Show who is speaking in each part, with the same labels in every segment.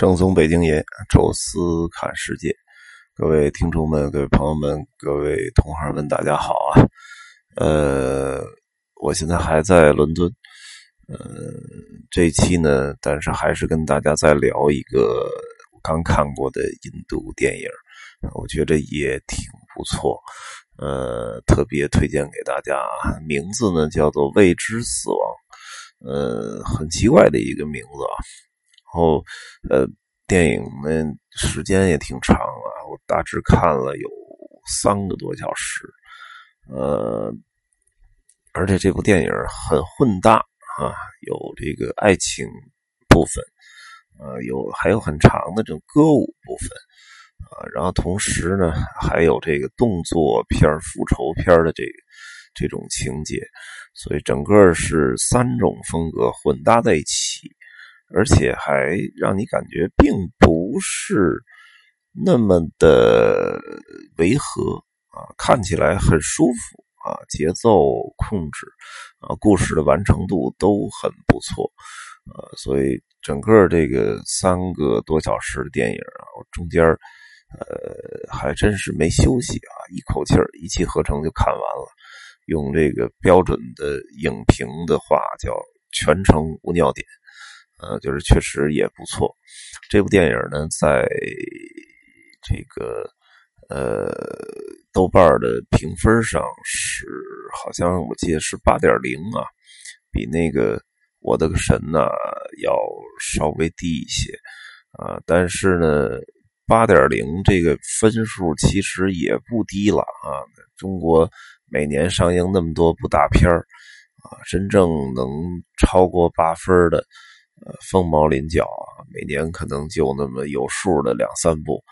Speaker 1: 正宗北京爷，宙斯看世界，各位听众们、各位朋友们、各位同行们，大家好啊！呃，我现在还在伦敦，呃，这期呢，但是还是跟大家再聊一个刚看过的印度电影，我觉得也挺不错，呃，特别推荐给大家，名字呢叫做《未知死亡》，呃，很奇怪的一个名字啊。然后，呃，电影呢时间也挺长啊，我大致看了有三个多小时，呃，而且这部电影很混搭啊，有这个爱情部分，呃，有还有很长的这种歌舞部分，啊，然后同时呢还有这个动作片、复仇片的这这种情节，所以整个是三种风格混搭在一起。而且还让你感觉并不是那么的违和啊，看起来很舒服啊，节奏控制啊，故事的完成度都很不错啊，所以整个这个三个多小时的电影啊，中间呃还真是没休息啊，一口气儿一气呵成就看完了，用这个标准的影评的话叫全程无尿点。呃，就是确实也不错。这部电影呢，在这个呃豆瓣的评分上是好像我记得是八点零啊，比那个《我的个神》呢要稍微低一些啊。但是呢，八点零这个分数其实也不低了啊。中国每年上映那么多部大片啊，真正能超过八分的。呃，凤毛麟角啊，每年可能就那么有数的两三部，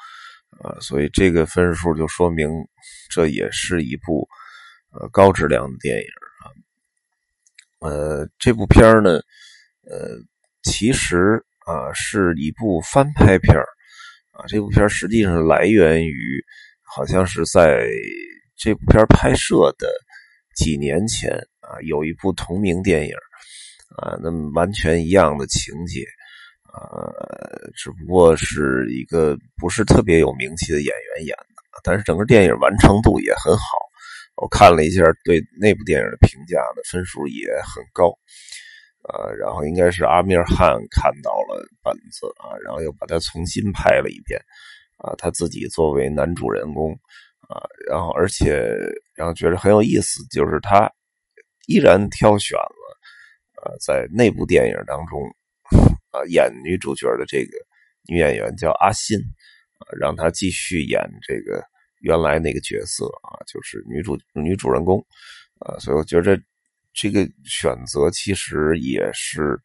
Speaker 1: 呃，所以这个分数就说明这也是一部呃高质量的电影啊。呃，这部片呢，呃，其实啊是一部翻拍片啊。这部片实际上来源于，好像是在这部片拍摄的几年前啊，有一部同名电影。啊，那么完全一样的情节，呃，只不过是一个不是特别有名气的演员演的，但是整个电影完成度也很好。我看了一下对那部电影的评价的分数也很高，呃，然后应该是阿米尔汗看到了本子啊，然后又把它重新拍了一遍，啊，他自己作为男主人公，啊，然后而且然后觉得很有意思，就是他依然挑选了。呃，在那部电影当中，啊，演女主角的这个女演员叫阿信，啊，让她继续演这个原来那个角色啊，就是女主女主人公，啊，所以我觉得这个选择其实也是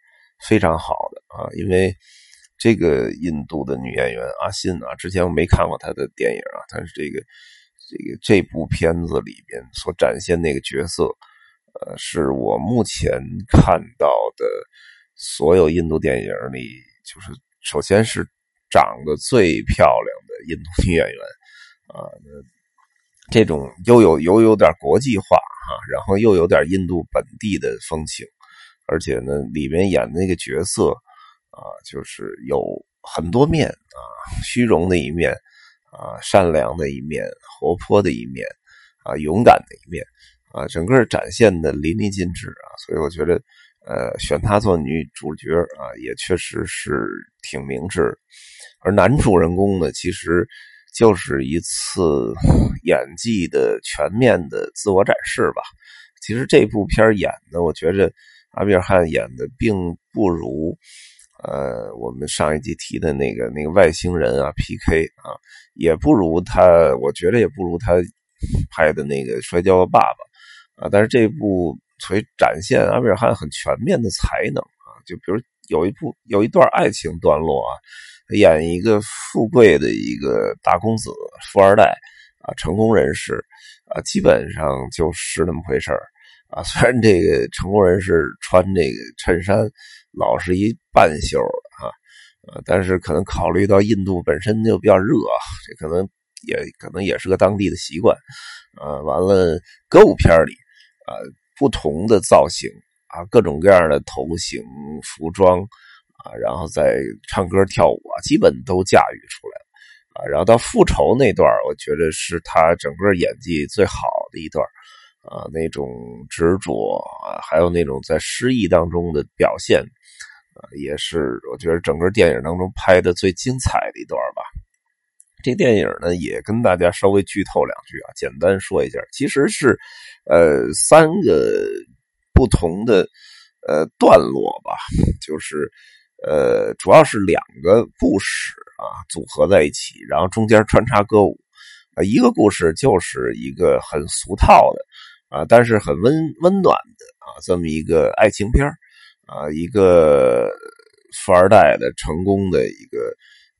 Speaker 1: 非常好的啊，因为这个印度的女演员阿信啊，之前我没看过她的电影啊，但是这个这个这部片子里边所展现那个角色。呃，是我目前看到的所有印度电影里，就是首先是长得最漂亮的印度女演员啊，这种又有又有点国际化啊，然后又有点印度本地的风情，而且呢，里面演的那个角色啊，就是有很多面啊，虚荣的一面啊，善良的一面，活泼的一面啊，勇敢的一面。啊，整个展现的淋漓尽致啊，所以我觉得，呃，选她做女主角啊，也确实是挺明智。而男主人公呢，其实就是一次演技的全面的自我展示吧。其实这部片演的，我觉着阿米尔汗演的并不如，呃，我们上一集提的那个那个外星人啊，P.K. 啊，也不如他，我觉得也不如他拍的那个《摔跤吧爸爸》。啊，但是这部所以展现阿米尔汗很全面的才能啊，就比如有一部有一段爱情段落啊，演一个富贵的一个大公子富二代啊，成功人士啊，基本上就是那么回事啊。虽然这个成功人士穿这个衬衫老是一半袖啊，呃，但是可能考虑到印度本身就比较热啊，这可能也可能也是个当地的习惯啊。完了，歌舞片里。啊，不同的造型啊，各种各样的头型、服装啊，然后再唱歌跳舞啊，基本都驾驭出来了啊。然后到复仇那段，我觉得是他整个演技最好的一段啊，那种执着啊，还有那种在失意当中的表现啊，也是我觉得整个电影当中拍的最精彩的一段吧。这电影呢，也跟大家稍微剧透两句啊，简单说一下，其实是呃三个不同的呃段落吧，就是呃主要是两个故事啊组合在一起，然后中间穿插歌舞啊，一个故事就是一个很俗套的啊，但是很温温暖的啊这么一个爱情片啊，一个富二代的成功的一个。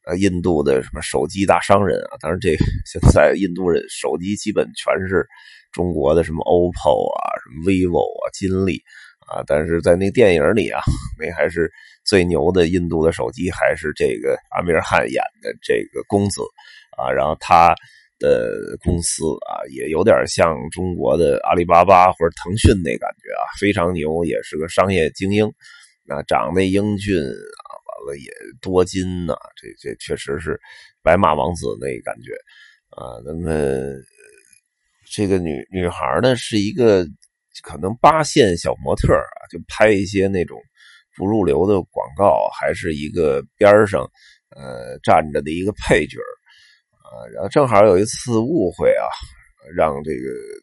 Speaker 1: 呃，印度的什么手机大商人啊？当然，这现在印度人手机基本全是中国的，什么 OPPO 啊，什么 vivo 啊，金立啊。但是在那电影里啊，那还是最牛的印度的手机，还是这个阿米尔汗演的这个公子啊。然后他的公司啊，也有点像中国的阿里巴巴或者腾讯那感觉啊，非常牛，也是个商业精英啊，长得英俊。也多金呐，这这确实是白马王子那感觉啊。那么这个女女孩呢，是一个可能八线小模特啊，就拍一些那种不入流的广告，还是一个边上呃站着的一个配角啊。然后正好有一次误会啊，让这个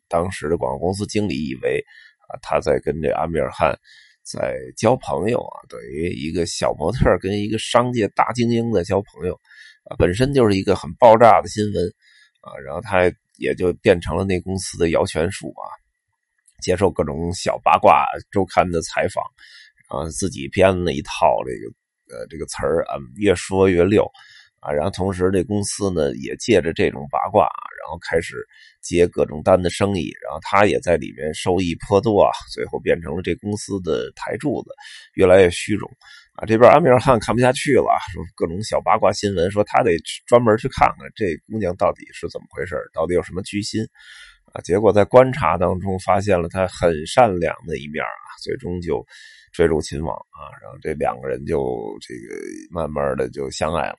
Speaker 1: 当时的广告公司经理以为啊他在跟这阿米尔汗。在交朋友啊，等于一个小模特跟一个商界大精英在交朋友啊，本身就是一个很爆炸的新闻啊，然后他也就变成了那公司的摇钱树啊，接受各种小八卦周刊的采访，然后自己编了一套这个呃这个词儿啊，越说越溜啊，然后同时这公司呢也借着这种八卦。然后开始接各种单的生意，然后他也在里面收益颇多啊，最后变成了这公司的台柱子，越来越虚荣啊。这边阿米尔汗看不下去了，说各种小八卦新闻，说他得专门去看看这姑娘到底是怎么回事，到底有什么居心啊。结果在观察当中发现了她很善良的一面啊，最终就坠入情网啊。然后这两个人就这个慢慢的就相爱了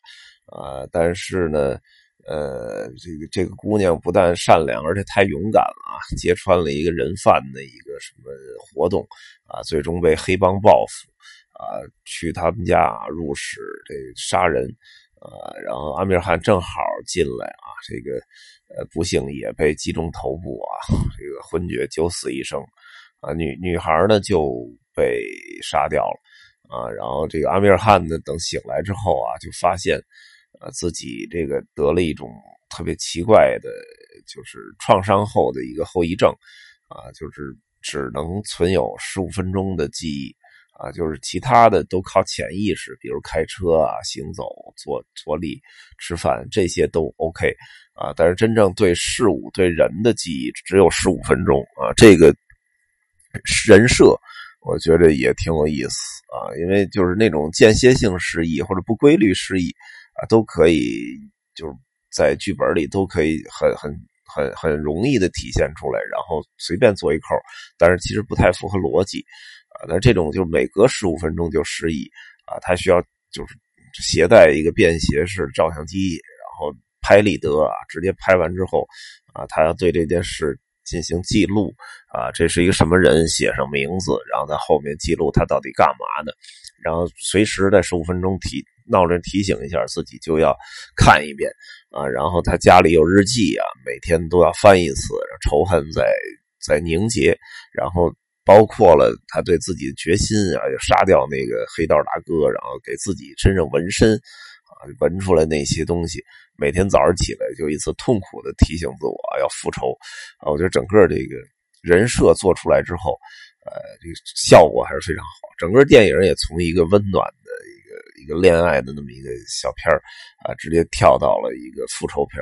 Speaker 1: 啊，但是呢。呃，这个这个姑娘不但善良，而且太勇敢了啊！揭穿了一个人贩的一个什么活动啊，最终被黑帮报复啊，去他们家入室这杀人啊，然后阿米尔汗正好进来啊，这个呃不幸也被击中头部啊，这个昏厥九死一生啊，女女孩呢就被杀掉了啊，然后这个阿米尔汗呢等醒来之后啊，就发现。啊，自己这个得了一种特别奇怪的，就是创伤后的一个后遗症，啊，就是只能存有十五分钟的记忆，啊，就是其他的都靠潜意识，比如开车啊、行走、坐坐立、吃饭这些都 OK，啊，但是真正对事物、对人的记忆只有十五分钟，啊，这个人设我觉得也挺有意思啊，因为就是那种间歇性失忆或者不规律失忆。都可以，就是在剧本里都可以很很很很容易的体现出来，然后随便做一扣，但是其实不太符合逻辑啊。那这种就每隔十五分钟就失忆啊，他需要就是携带一个便携式照相机，然后拍立得啊，直接拍完之后啊，他要对这件事进行记录啊，这是一个什么人，写上名字，然后在后面记录他到底干嘛的，然后随时在十五分钟提。闹着提醒一下自己就要看一遍啊，然后他家里有日记啊，每天都要翻一次，仇恨在在凝结，然后包括了他对自己的决心啊，要杀掉那个黑道大哥，然后给自己身上纹身啊，纹出来那些东西，每天早上起来就一次痛苦的提醒自我要复仇啊，我觉得整个这个人设做出来之后，呃，这个效果还是非常好，整个电影也从一个温暖的。一个一个恋爱的那么一个小片啊，直接跳到了一个复仇片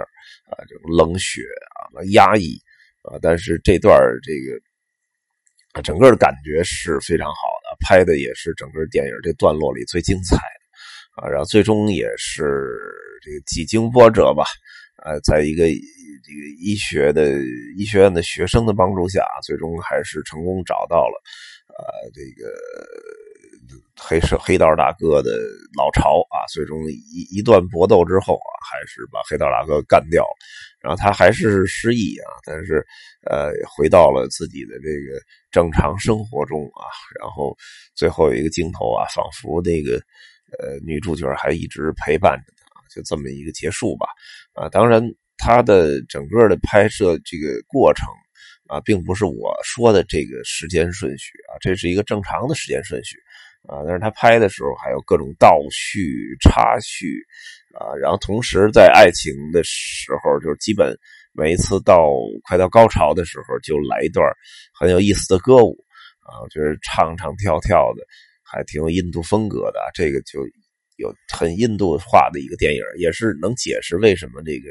Speaker 1: 啊，这种冷血啊、压抑啊，但是这段这个整个的感觉是非常好的，拍的也是整个电影这段落里最精彩的啊，然后最终也是这个几经波折吧，啊，在一个这个医学的医学院的学生的帮助下，最终还是成功找到了啊这个。黑社黑道大哥的老巢啊，最终一一段搏斗之后啊，还是把黑道大哥干掉了。然后他还是失忆啊，但是呃，回到了自己的这个正常生活中啊。然后最后有一个镜头啊，仿佛那个呃女主角还一直陪伴着他，就这么一个结束吧。啊，当然他的整个的拍摄这个过程。啊，并不是我说的这个时间顺序啊，这是一个正常的时间顺序啊。但是他拍的时候还有各种倒叙、插叙啊，然后同时在爱情的时候，就是基本每一次到快到高潮的时候，就来一段很有意思的歌舞啊，就是唱唱跳跳的还挺有印度风格的。这个就有很印度化的一个电影，也是能解释为什么这个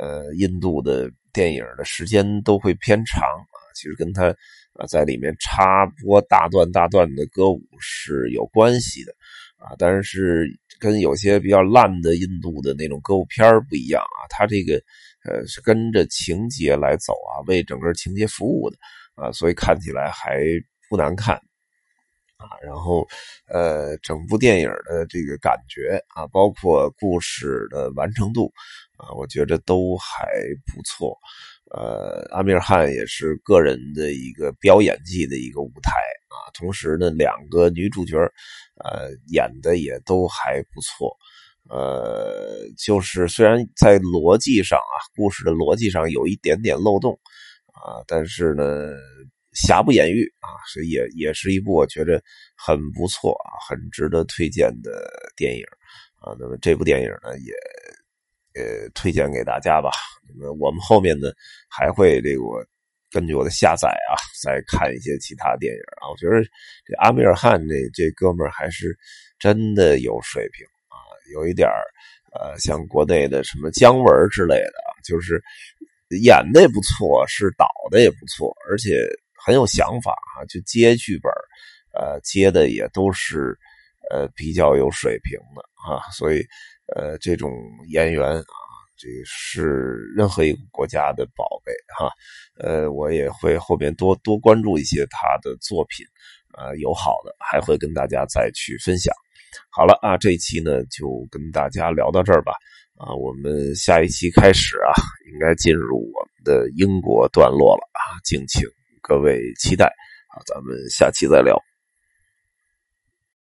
Speaker 1: 呃印度的。电影的时间都会偏长啊，其实跟他啊在里面插播大段大段的歌舞是有关系的啊，但是跟有些比较烂的印度的那种歌舞片不一样啊，他这个呃是跟着情节来走啊，为整个情节服务的啊，所以看起来还不难看啊，然后呃整部电影的这个感觉啊，包括故事的完成度。啊，我觉得都还不错，呃，阿米尔汗也是个人的一个飙演技的一个舞台啊，同时呢，两个女主角，呃，演的也都还不错，呃，就是虽然在逻辑上啊，故事的逻辑上有一点点漏洞啊，但是呢，瑕不掩瑜啊，所以也也是一部我觉得很不错啊，很值得推荐的电影啊，那么这部电影呢也。呃，推荐给大家吧。那么我们后面呢，还会这个根据我的下载啊，再看一些其他电影啊。我觉得这阿米尔汗这这哥们儿还是真的有水平啊，有一点呃，像国内的什么姜文之类的，就是演的也不错，是导的也不错，而且很有想法啊，就接剧本呃，接的也都是呃比较有水平的啊，所以。呃，这种演员啊，这是任何一个国家的宝贝哈。呃，我也会后边多多关注一些他的作品，呃，有好的，还会跟大家再去分享。好了啊，这一期呢就跟大家聊到这儿吧。啊，我们下一期开始啊，应该进入我们的英国段落了啊，敬请各位期待啊，咱们下期再聊。